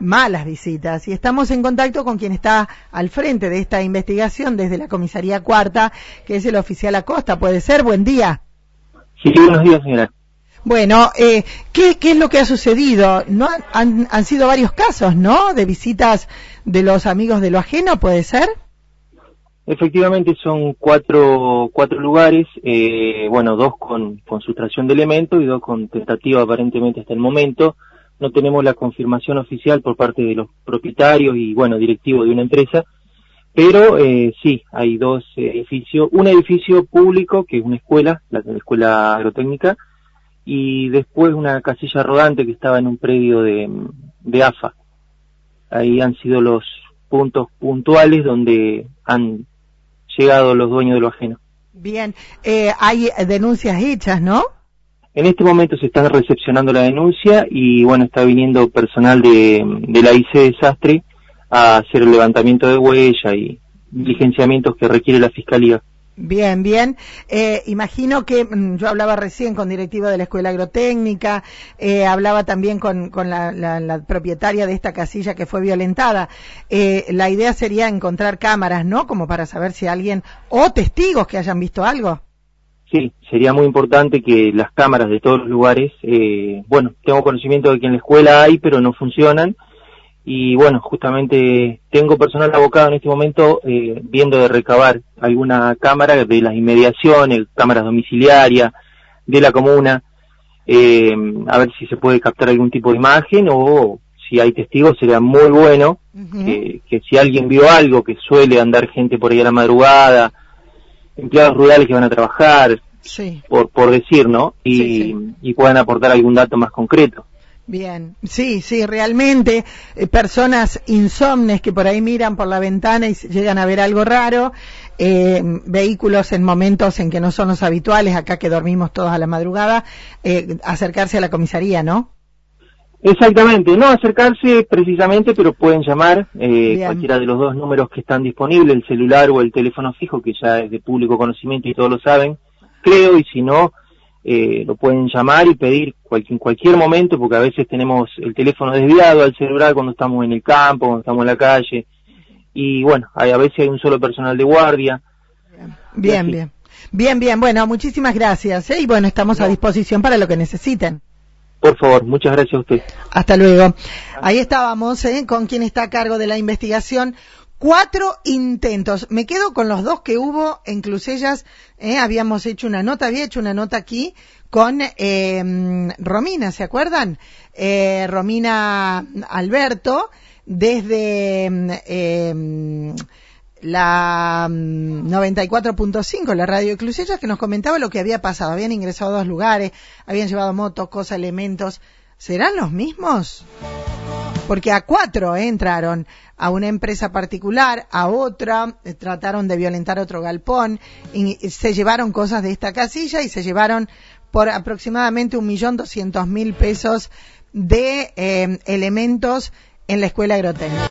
malas visitas. Y estamos en contacto con quien está al frente de esta investigación desde la comisaría cuarta, que es el oficial Acosta. ¿Puede ser? Buen día. Sí, buenos días, señora. Bueno, eh, ¿qué, ¿qué, es lo que ha sucedido? ¿No han, han sido varios casos, ¿no? De visitas de los amigos de lo ajeno, ¿puede ser? Efectivamente son cuatro, cuatro lugares, eh, bueno, dos con, con sustracción de elementos y dos con tentativa aparentemente hasta el momento. No tenemos la confirmación oficial por parte de los propietarios y, bueno, directivos de una empresa, pero eh, sí, hay dos edificios, un edificio público que es una escuela, la, la escuela agrotécnica, y después una casilla rodante que estaba en un predio de, de AFA. Ahí han sido los puntos puntuales donde han llegado los dueños de lo ajeno. Bien, eh, hay denuncias hechas, ¿no? En este momento se está recepcionando la denuncia y bueno, está viniendo personal de, de la IC Desastre a hacer el levantamiento de huella y diligenciamientos que requiere la Fiscalía. Bien, bien. Eh, imagino que mm, yo hablaba recién con directiva de la Escuela Agrotécnica, eh, hablaba también con, con la, la, la, propietaria de esta casilla que fue violentada. Eh, la idea sería encontrar cámaras, ¿no? Como para saber si alguien, o testigos que hayan visto algo. Sí, sería muy importante que las cámaras de todos los lugares, eh, bueno, tengo conocimiento de que en la escuela hay, pero no funcionan y bueno, justamente tengo personal abocado en este momento eh, viendo de recabar alguna cámara de las inmediaciones, cámaras domiciliarias de la comuna, eh, a ver si se puede captar algún tipo de imagen o si hay testigos sería muy bueno uh -huh. que, que, si alguien vio algo, que suele andar gente por ahí a la madrugada, empleados rurales que van a trabajar, sí. por, por decir, ¿no? Y, sí, sí. y puedan aportar algún dato más concreto. Bien, sí, sí, realmente eh, personas insomnes que por ahí miran por la ventana y llegan a ver algo raro, eh, vehículos en momentos en que no son los habituales, acá que dormimos todos a la madrugada, eh, acercarse a la comisaría, ¿no? Exactamente, no acercarse precisamente, pero pueden llamar eh, cualquiera de los dos números que están disponibles, el celular o el teléfono fijo, que ya es de público conocimiento y todos lo saben, creo, y si no, eh, lo pueden llamar y pedir cual, en cualquier momento, porque a veces tenemos el teléfono desviado al celular cuando estamos en el campo, cuando estamos en la calle, y bueno, hay, a veces hay un solo personal de guardia. Bien, bien. Bien, bien. Bueno, muchísimas gracias. ¿eh? Y bueno, estamos no. a disposición para lo que necesiten. Por favor, muchas gracias a usted. Hasta luego. Ahí estábamos ¿eh? con quien está a cargo de la investigación cuatro intentos. Me quedo con los dos que hubo en Clusellas. Eh, habíamos hecho una nota, había hecho una nota aquí con eh, Romina, ¿se acuerdan? Eh, Romina Alberto, desde eh, la 94.5, la radio Clusellas, que nos comentaba lo que había pasado. Habían ingresado a dos lugares, habían llevado motos, cosas, elementos. ¿Serán los mismos? Porque a cuatro eh, entraron a una empresa particular, a otra, eh, trataron de violentar otro galpón, y se llevaron cosas de esta casilla y se llevaron por aproximadamente un millón doscientos mil pesos de eh, elementos en la escuela agrotécnica.